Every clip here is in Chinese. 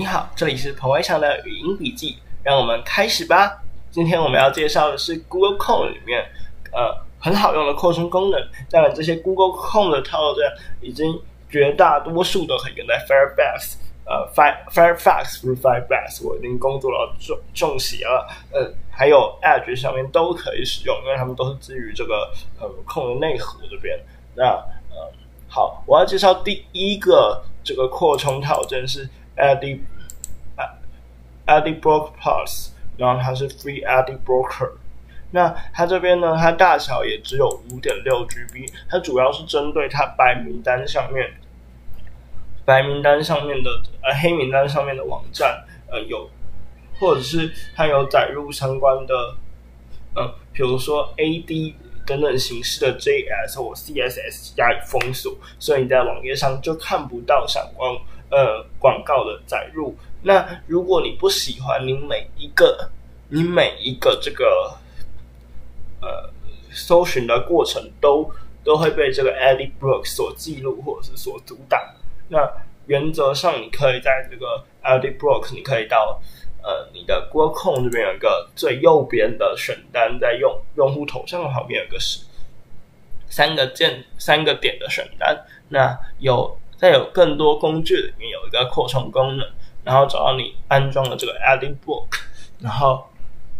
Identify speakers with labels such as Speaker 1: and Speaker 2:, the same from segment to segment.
Speaker 1: 你好，这里是彭伟强的语音笔记，让我们开始吧。今天我们要介绍的是 Google Chrome 里面呃很好用的扩充功能。当然，这些 Google Chrome 的套件已经绝大多数都可以用在 Firefox，呃，Fire Firefox 不是 Firefox，我已经工作了重重写了，呃，还有 Edge 上面都可以使用，因为他们都是基于这个呃控的内核这边。那呃，好，我要介绍第一个这个扩充套件是 Adi AdBlock Plus，然后它是 Free AdBlocker，。那它这边呢，它大小也只有五点六 GB，它主要是针对它白名单上面。白名单上面的呃黑名单上面的网站呃有，或者是它有载入相关的，嗯，比如说 AD 等等形式的 JS 或 CSS 加以封锁，所以你在网页上就看不到相关呃广告的载入。那如果你不喜欢你每一个你每一个这个呃搜寻的过程都都会被这个 Edit Block 所记录或者是所阻挡。那原则上，你可以在这个 Edit Block，你可以到呃你的 Google Chrome 这边有一个最右边的选单，在用用户头像旁边有个是三个键三个点的选单。那有再有更多工具里面有一个扩充功能，然后找到你安装的这个 Edit Block，然后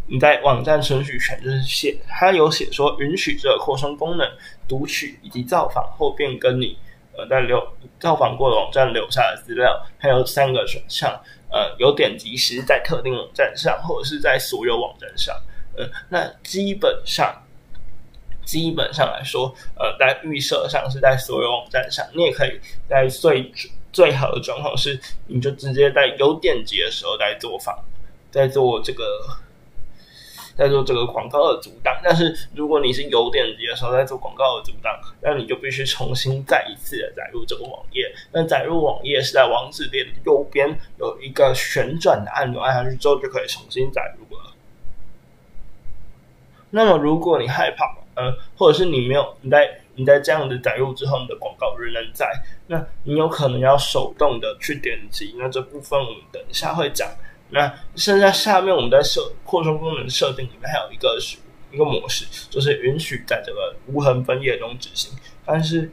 Speaker 1: 你在网站程序选就是写，它有写说允许这个扩充功能读取以及造访后变更你。呃，在留造访过的网站留下的资料，还有三个选项。呃，有点击时在特定网站上，或者是在所有网站上。呃，那基本上，基本上来说，呃，在预设上是在所有网站上。你也可以在最最好的状况是，你就直接在有点击的时候在做访，在做这个。在做这个广告的阻挡，但是如果你是有点击的时候在做广告的阻挡，那你就必须重新再一次的载入这个网页。那载入网页是在网址列的右边有一个旋转的按钮，按下去之后就可以重新载入了。那么如果你害怕，呃，或者是你没有你在你在这样的载入之后，你的广告仍然在，那你有可能要手动的去点击。那这部分我们等一下会讲。那剩下下面我们在设扩充功能设定里面还有一个是一个模式，就是允许在这个无痕分页中执行。但是，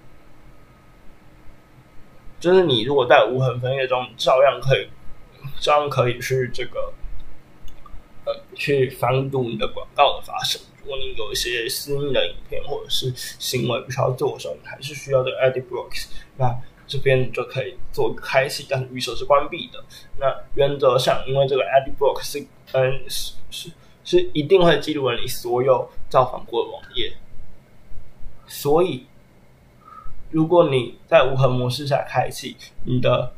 Speaker 1: 就是你如果在无痕分页中，照样可以，照样可以去这个，呃，去防堵你的广告的发生。如果你有一些私密的影片或者是行为不需要做的时候，你还是需要这个 Edit Blocks。那这边就可以做开启，但是预设是关闭的。那原则上，因为这个 Edit Blocks 是嗯是是是一定会记录了你所有造访过的网页，所以如果你在无痕模式下开启，你的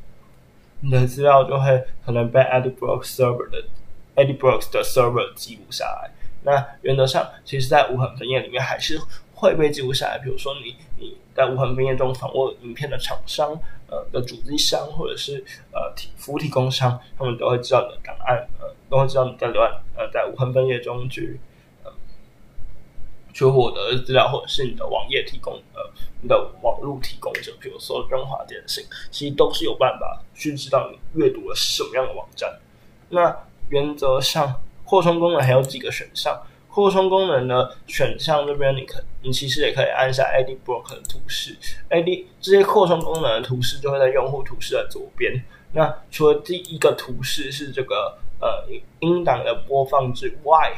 Speaker 1: 你的资料就会可能被 Edit Blocks server 的 Edit Blocks 的 Server 记录下来。那原则上，其实在无痕分页里面还是。会被记录下来，比如说你你在无痕分页中访问影片的厂商，呃的主机商或者是呃提服务提供商，他们都会知道你的档案，呃都会知道你在浏览呃在无痕分页中去呃去获得的资料，或者是你的网页提供呃你的网络提供者，比如说中华电信，其实都是有办法去知道你阅读了什么样的网站。那原则上扩充功能还有几个选项。扩充功能的选项这边，你可你其实也可以按下 Edit Block 的图示，Edit 这些扩充功能的图示就会在用户图示的左边。那除了第一个图示是这个呃音档的播放之外，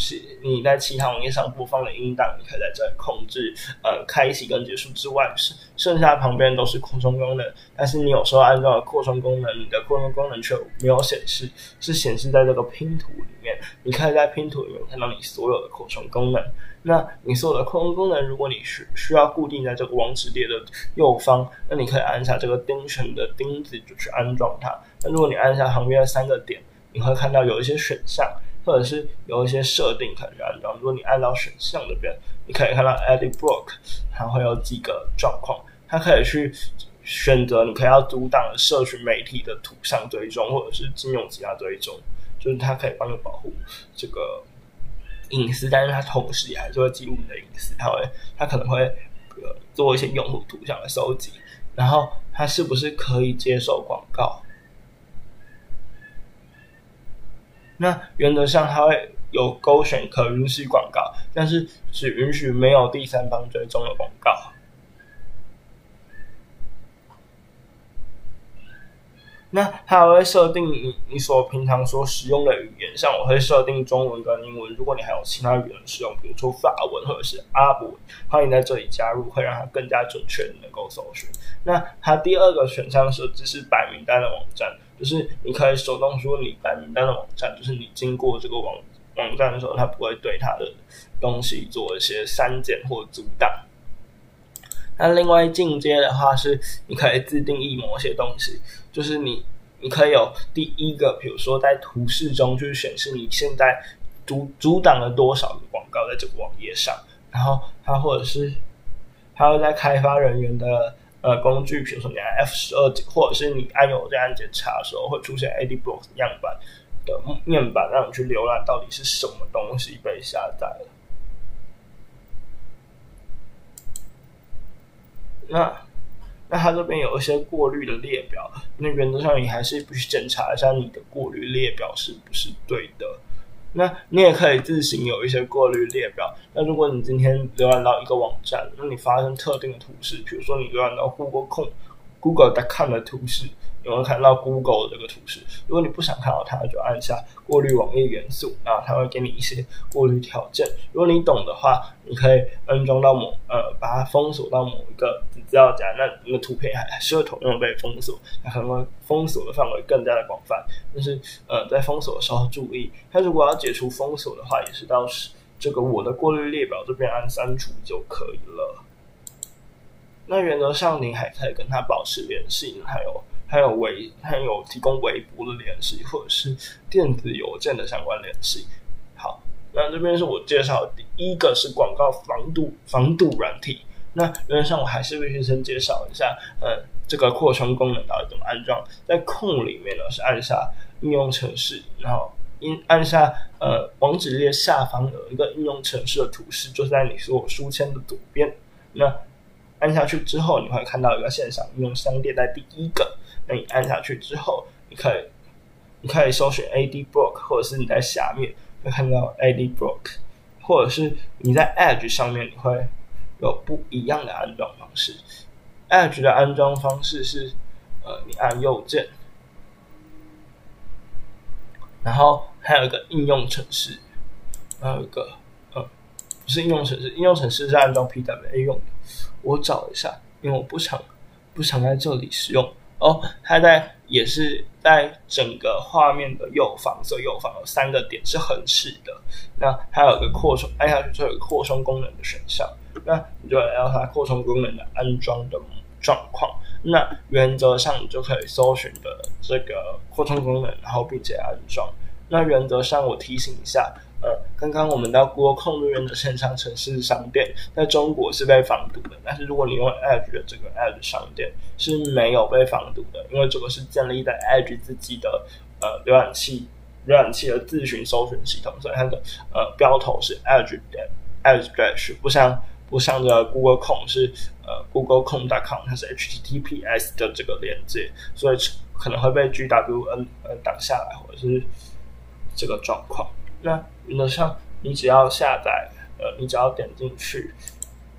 Speaker 1: 是你在其他网页上播放的音档，你可以在这控制呃开启跟结束之外，是剩下旁边都是扩充功能。但是你有时候按照扩充功能，你的扩充功能却没有显示，是显示在这个拼图里面。你可以在拼图里面看到你所有的扩充功能。那你所有的扩充功能，如果你需需要固定在这个网址列的右方，那你可以按下这个钉绳的钉子就去安装它。那如果你按下旁边的三个点，你会看到有一些选项。或者是有一些设定可以去安装。如果你按照选项那边，你可以看到 Edit Block，它会有几个状况。它可以去选择你可以要阻挡社群媒体的图像追踪，或者是金融其他追踪，就是它可以帮你保护这个隐私，但是它同时也还是会记录你的隐私。它会，它可能会呃做一些用户图像的收集，然后它是不是可以接受广告？那原则上它会有勾选可允许广告，但是只允许没有第三方追踪的广告。那它还会设定你你所平常所使用的语言，像我会设定中文跟英文。如果你还有其他语言使用，比如说法文或者是阿拉伯，欢迎在这里加入，会让它更加准确的能够搜寻。那它第二个选项设置是白名单的网站，就是你可以手动说你白名单的网站，就是你经过这个网网站的时候，它不会对它的东西做一些删减或阻挡。那另外进阶的话是，你可以自定义某些东西，就是你你可以有第一个，比如说在图示中就是显示你现在阻阻挡了多少个广告在这个网页上，然后它或者是它会在开发人员的呃工具，比如说你按 F 十二或者是你按钮这样检查的时候，会出现 Ad Block 样板的面板，让你去浏览到底是什么东西被下载了。那那它这边有一些过滤的列表，那原则上你还是必须检查一下你的过滤列表是不是对的。那你也可以自行有一些过滤列表。那如果你今天浏览到一个网站，那你发生特定的图示，比如说你浏览到 Google 控 Google.com 的图示。有没有看到 Google 这个图示？如果你不想看到它，就按下过滤网页元素，然后它会给你一些过滤条件。如果你懂的话，你可以安装到某呃，把它封锁到某一个资料夹，那那个图片还还是会同样被封锁，它可能会封锁的范围更加的广泛。但是呃，在封锁的时候注意，它如果要解除封锁的话，也是到这个我的过滤列表这边按删除就可以了。那原则上你还可以跟他保持联系，还有。还有微，还有提供微博的联系，或者是电子邮件的相关联系。好，那这边是我介绍第一个是广告防堵防堵软体。那原则上我还是必须先介绍一下，呃，这个扩充功能到底怎么安装。在控里面呢，是按下应用程式，然后应按下呃网址列下方有一个应用程式的图示，就在你所有书签的左边。那按下去之后，你会看到一个线上应用商店在第一个。你按下去之后，你可以，你可以搜寻 Ad Block，或者是你在下面会看到 Ad Block，或者是你在 Edge 上面，你会有不一样的安装方式。Edge 的安装方式是，呃，你按右键，然后还有一个应用程式，还有一个，嗯，不是应用程式，应用程式是安装 PWA 用的。我找一下，因为我不想不想在这里使用。哦，它在也是在整个画面的右方，所以右方有三个点是横式的。那还有个扩充，按下去就有个扩充功能的选项。那你就来到它扩充功能的安装的状况。那原则上你就可以搜寻的这个扩充功能，然后并且安装。那原则上我提醒一下。刚刚我们到 Google 控制员的线上城市商店，在中国是被防堵的。但是如果你用 Edge 的这个 Edge 商店是没有被防堵的，因为这个是建立在 Edge 自己的呃浏览器浏览器的自寻搜寻系统，所以它的呃标头是 Edge 点 Edge Dash，不像不像这 Google 控是呃 Google 控 .com，它是 HTTPS 的这个连接，所以可能会被 GWN 呃挡下来，或者是这个状况。那原则上，你只要下载，呃，你只要点进去，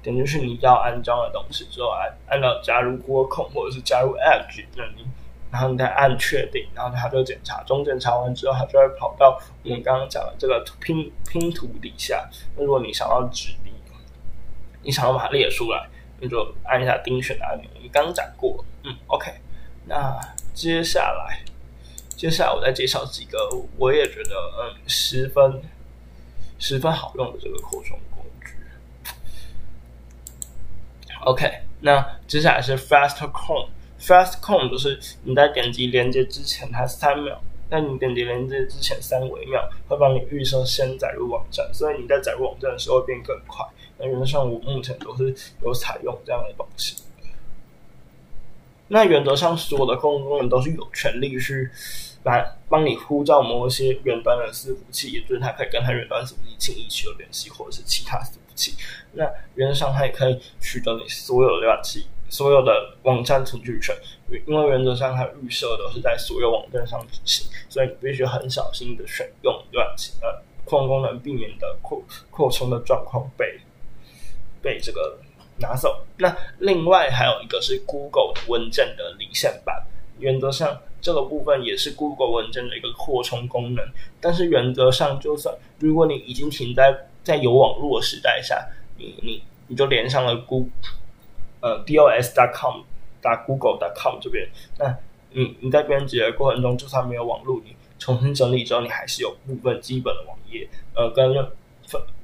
Speaker 1: 点进去你要安装的东西之后，按按照加入库控或者是加入 Edge，那你，然后你再按确定，然后它就检查，中检查完之后，它就会跑到我们刚刚讲的这个拼拼图底下。那如果你想要指例，你想要把它列出来，你就按一下钉选按钮。你刚讲过，嗯，OK。那接下来。接下来我再介绍几个我也觉得嗯十分十分好用的这个扩充工具。OK，那接下来是 Fast Com，Fast Com 就是你在点击连接之前它三秒，那你点击连接之前三微秒会帮你预设先载入网站，所以你在载入网站的时候会变更快。那原则上我目前都是有采用这样的东西。那原则上所有的公共功能都是有权利去。来帮你呼叫某一些远端的伺服器，也就是它可以跟它远端伺服器轻易取得联系，或者是其他伺服器。那原则上它也可以取得你所有浏览器所有的网站存取权，因为原则上它预设都是在所有网站上执行，所以你必须很小心的选用浏览器呃扩充功能，避免的扩扩充的状况被被这个拿走。那另外还有一个是 Google 文件的离线版，原则上这个部分也是 Google 文件的一个扩充功能，但是原则上就算如果你已经停在在有网络的时代下，你你你就连上了 Google。呃，dos.com 打 google.com 这边，那你你在编辑的过程中，就算没有网络，你重新整理之后，你还是有部分基本的网页，呃，跟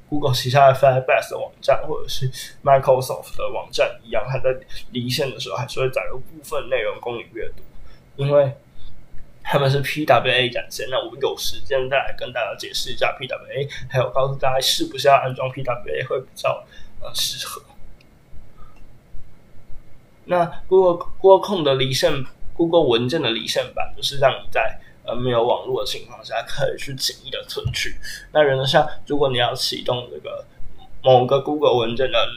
Speaker 1: Google 旗下的 Firebase 的网站或者是 Microsoft 的网站一样，它在离线的时候还是会载入部分内容供你阅读，因为他们是 PWA 展现。那我们有时间再来跟大家解释一下 PWA，还有告诉大家是不是要安装 PWA 会比较呃适合。那 Google Google 控的离线 Google 文件的离线版，就是让你在呃没有网络的情况下，可以去简易的存取。那原则上，如果你要启动这个某个 Google 文件的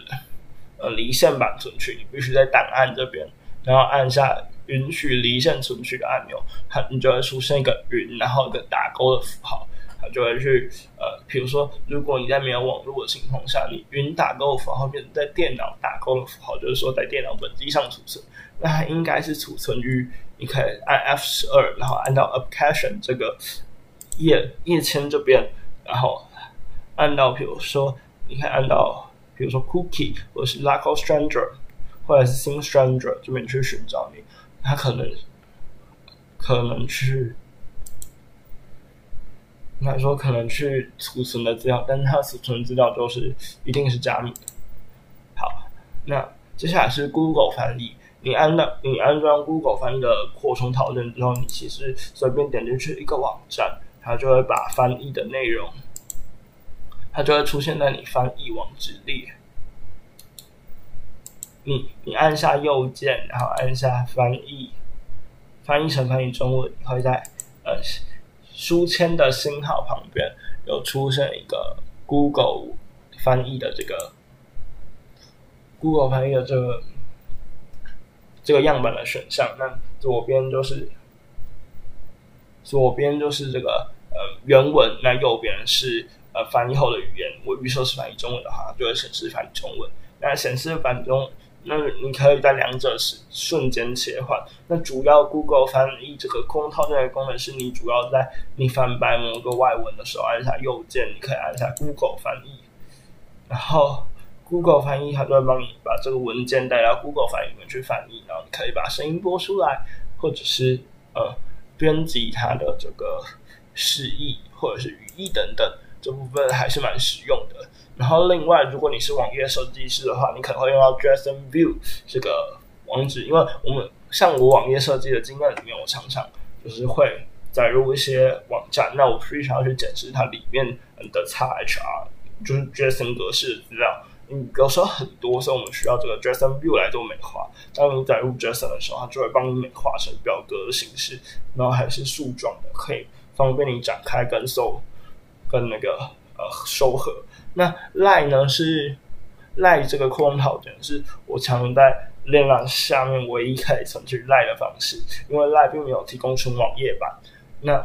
Speaker 1: 呃离线版存取，你必须在档案这边，然后按下允许离线存取的按钮，它你就会出现一个云，然后一个打勾的符号。它就会去呃，比如说，如果你在没有网络的情况下，你云打勾的符号变成在电脑打勾的符号，就是说在电脑本机上储存，那它应该是储存于你可以按 F 十二，然后按到 Application 这个页页签这边，然后按到比如说你可以按到比如说 Cookie 或者是 Local Stranger 或者是 Sing Stranger 这边去寻找你，它可能可能去。应该说可能去储存的资料，但是它储存资料都是一定是加密的。好，那接下来是 Google 翻译。你安到你安装 Google 翻译的扩充套件之后，你其实随便点进去一个网站，它就会把翻译的内容，它就会出现在你翻译网址列。你你按下右键，然后按下翻译，翻译成翻译中文，会在呃。书签的星号旁边有出现一个 Google 翻译的这个 Google 翻译的这个这个样板的选项。那左边就是左边就是这个呃原文，那右边是呃翻译后的语言。我预设是翻译中文的话，就会显示翻译中文。那显示翻中。那你可以在两者是瞬间切换。那主要 Google 翻译这个空套件的功能是你主要在你翻白某个外文的时候，按下右键，你可以按下 Google 翻译，然后 Google 翻译它就会帮你把这个文件带到 Google 翻译里面去翻译，然后你可以把声音播出来，或者是呃编辑它的这个示意或者是语义等等，这部分还是蛮实用的。然后，另外，如果你是网页设计师的话，你可能会用到 JSON View 这个网址，因为我们像我网页设计的经验里面，我常常就是会载入一些网站，那我非常要去检视它里面的 XHR，就是 JSON 格式的资料。嗯，有时候很多，所以我们需要这个 JSON View 来做美化。当你载入 JSON 的时候，它就会帮你美化成表格的形式，然后还是树状的，可以方便你展开跟收跟那个呃收合。那赖呢？是赖这个扩充套件，是我常在链上下面唯一可以存取赖的方式，因为赖并没有提供纯网页版。那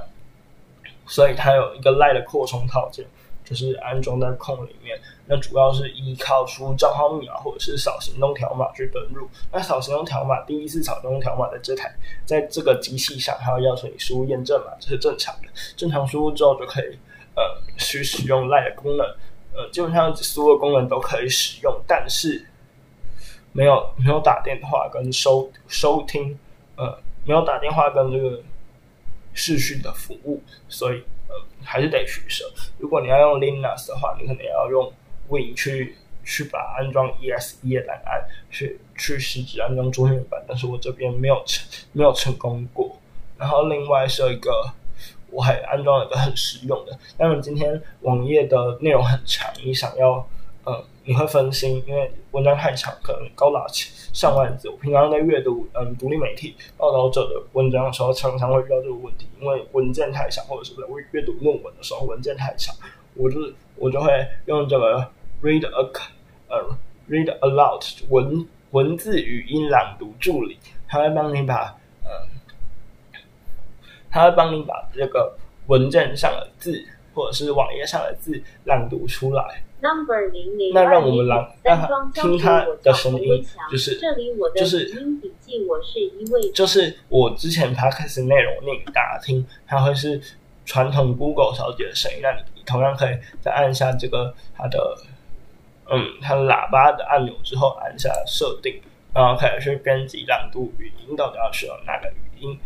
Speaker 1: 所以它有一个赖的扩充套件，就是安装在空里面。那主要是依靠输入账号密码或者是扫行动条码去登录。那扫行动条码，第一次扫行动条码的这台，在这个机器上，它要要求你输入验证码，这是正常的。正常输入之后就可以呃去使用赖的功能。呃，基本上所有功能都可以使用，但是没有没有打电话跟收收听，呃，没有打电话跟这个视讯的服务，所以呃还是得取舍。如果你要用 Linux 的话，你可能要用 Win 去去把安装 ESE 的档案去去实质安装桌面版，但是我这边没有成没有成功过。然后另外是一个。我还安装了一个很实用的，但是今天网页的内容很长，你想要，呃，你会分心，因为文章太长，可能高达上万字。我平常在阅读，嗯，独立媒体报道者的文章的时候，常常会遇到这个问题，因为文件太长，或者是在阅读论文的时候文件太长，我就是我就会用这个 read a 呃 read aloud 文文字语音朗读助理，它会帮你把，它会帮你把这个文件上的字或者是网页上的字朗读出来。
Speaker 2: Number 零零
Speaker 1: 那让我们朗让他听他的声音，就是
Speaker 2: 这里我的
Speaker 1: 就是
Speaker 2: 语音笔记，我是一位
Speaker 1: 就是我之前 podcast 内容念给大家听，它会是传统 Google 小姐的声音。那你同样可以再按下这个它的嗯它喇叭的按钮之后，按下设定，然后开始去编辑朗读语音，到底要使用哪个语音，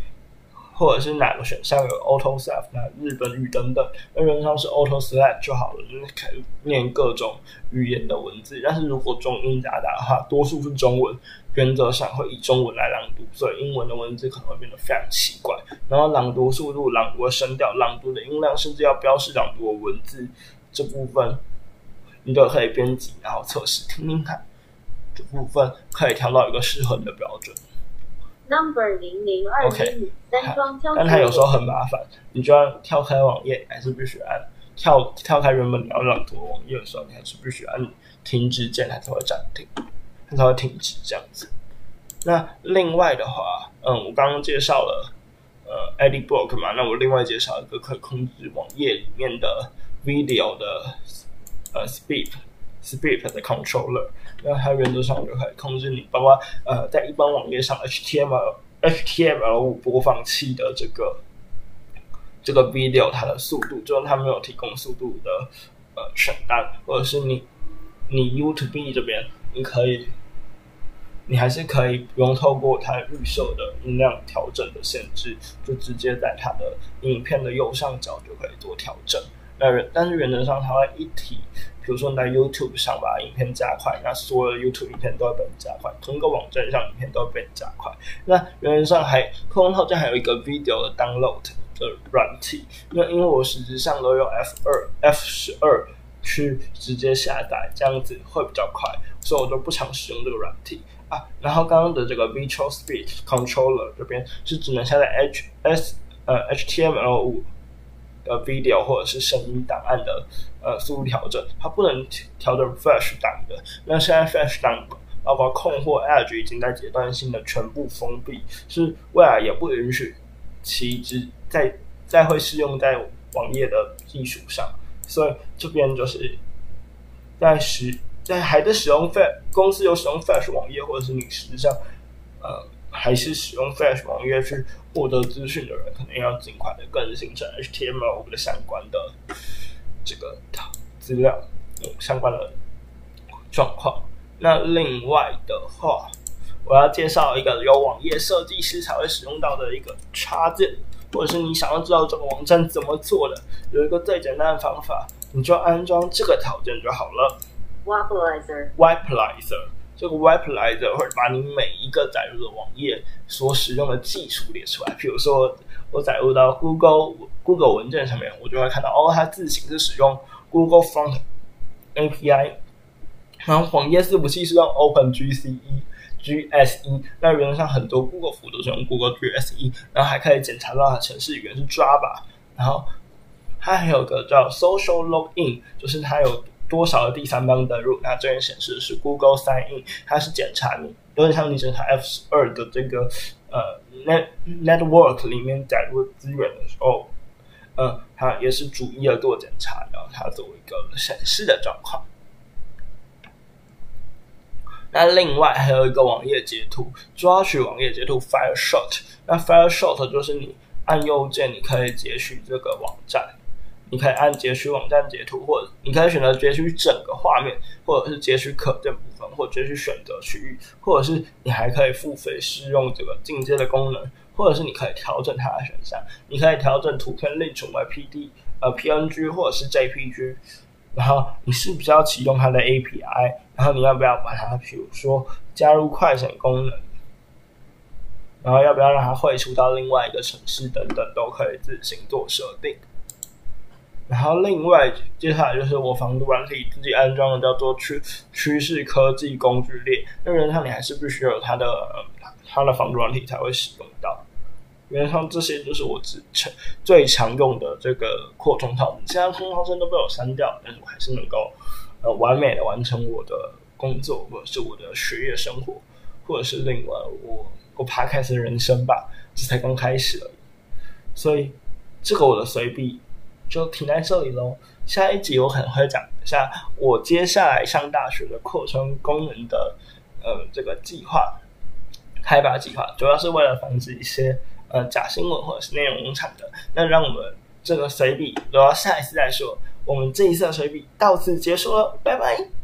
Speaker 1: 或者是哪个选项有 auto self、那日本语等等。那原则上是 Auto Select 就好了，就是可以念各种语言的文字。但是如果中英夹杂的话，多数是中文。原则上会以中文来朗读，所以英文的文字可能会变得非常奇怪。然后朗读速度、朗读的声调、朗读的音量，甚至要标示朗读的文字这部分，你都可以编辑，然后测试听听看。这部分可以调到一个适合你的标准，
Speaker 2: Number 零零二装交
Speaker 1: 但它有时候很麻烦，你就要跳开网页，还是必须按跳跳开原本你要朗读网页的时候，你还是必须按停止键，它才会暂停。它才会停止这样子。那另外的话，嗯，我刚刚介绍了呃 Edit Block 嘛，那我另外介绍一个可以控制网页里面的 video 的呃 speed speed 的 controller，那它原则上就可以控制你，包括呃在一般网页上 HTML HTML 五播放器的这个这个 video 它的速度，就是它没有提供速度的呃选单，或者是你你 YouTube 这边你可以。你还是可以不用透过它预设的音量调整的限制，就直接在它的影片的右上角就可以做调整。那但是原则上它会一体，比如说你在 YouTube 上把影片加快，那所有的 YouTube 影片都会被你加快；同一个网站上影片都会被你加快。那原则上还客户套件还有一个 video 的 download 的软体，那因为我实质上都用 F 二 F 十二去直接下载，这样子会比较快，所以我就不常使用这个软体。啊，然后刚刚的这个 Visual Speed Controller 这边是只能下载 H S 呃 HTML 五的 video 或者是声音档案的呃速度调整，它不能调整 Flash 档的。那现在 Flash 档包括控或 Edge 已经在阶段性的全部封闭，是未来也不允许其只再再会适用在网页的技术上，所以这边就是在使。在还在使用 Flash 公司有使用 Flash 网页，或者是你实际上呃还是使用 Flash 网页去获得资讯的人，可能要尽快的更新成 HTML 的相关的这个资料，嗯，相关的状况。那另外的话，我要介绍一个有网页设计师才会使用到的一个插件，或者是你想要知道这个网站怎么做的，有一个最简单的方法，你就安装这个条件就好了。
Speaker 2: Wapalizer
Speaker 1: Wapalizer 这个 Webalyzer 会把你每一个载入的网页所使用的技术列出来。比如说，我载入到 Google Google 文件上面，我就会看到哦，它自行是使用 Google Front API，然后网页伺服器是用 OpenGCE。GSE，那原则上很多 Google 服务都是用 Google GSE，然后还可以检查到它程式语言是 Java，然后它还有个叫 Social Login，就是它有多少的第三方登录，那这边显示的是 Google Sign In，它是检查你，有点像你检查 F 十二的这个呃 Net Network 里面载入资源的时候，嗯，它也是逐一的做检查，然后它作为一个显示的状况。那另外还有一个网页截图，抓取网页截图，FireShot 那 FireShot 就是你按右键，你可以截取这个网站。你可以按截取网站截图，或者你可以选择截取整个画面，或者是截取可见部分，或者截取选择区域，或者是你还可以付费试用这个进阶的功能，或者是你可以调整它的选项，你可以调整图片另存为 PD 呃 PNG 或者是 JPG，然后你是不是要启用它的 API，然后你要不要把它比如说加入快闪功能，然后要不要让它汇出到另外一个城市等等，都可以自行做设定。然后另外接下来就是我防毒软体自己安装的叫做趋趋势科技工具列，那原则上你还是必须有它的、它的防毒软体才会使用到。原则上这些就是我只常最常用的这个扩充套件，现在扩充套都被我删掉，但是我还是能够呃完美的完成我的工作或者是我的学业生活。或者是另外我我 p 开始人生吧，这才刚开始而已。所以这个我的随笔就停在这里喽。下一集我可能会讲一下我接下来上大学的扩充功能的呃这个计划开发计划，主要是为了防止一些呃假新闻或者是内容农场的。那让我们这个随笔留到下一次再说。我们这一次的随笔到此结束了，拜拜。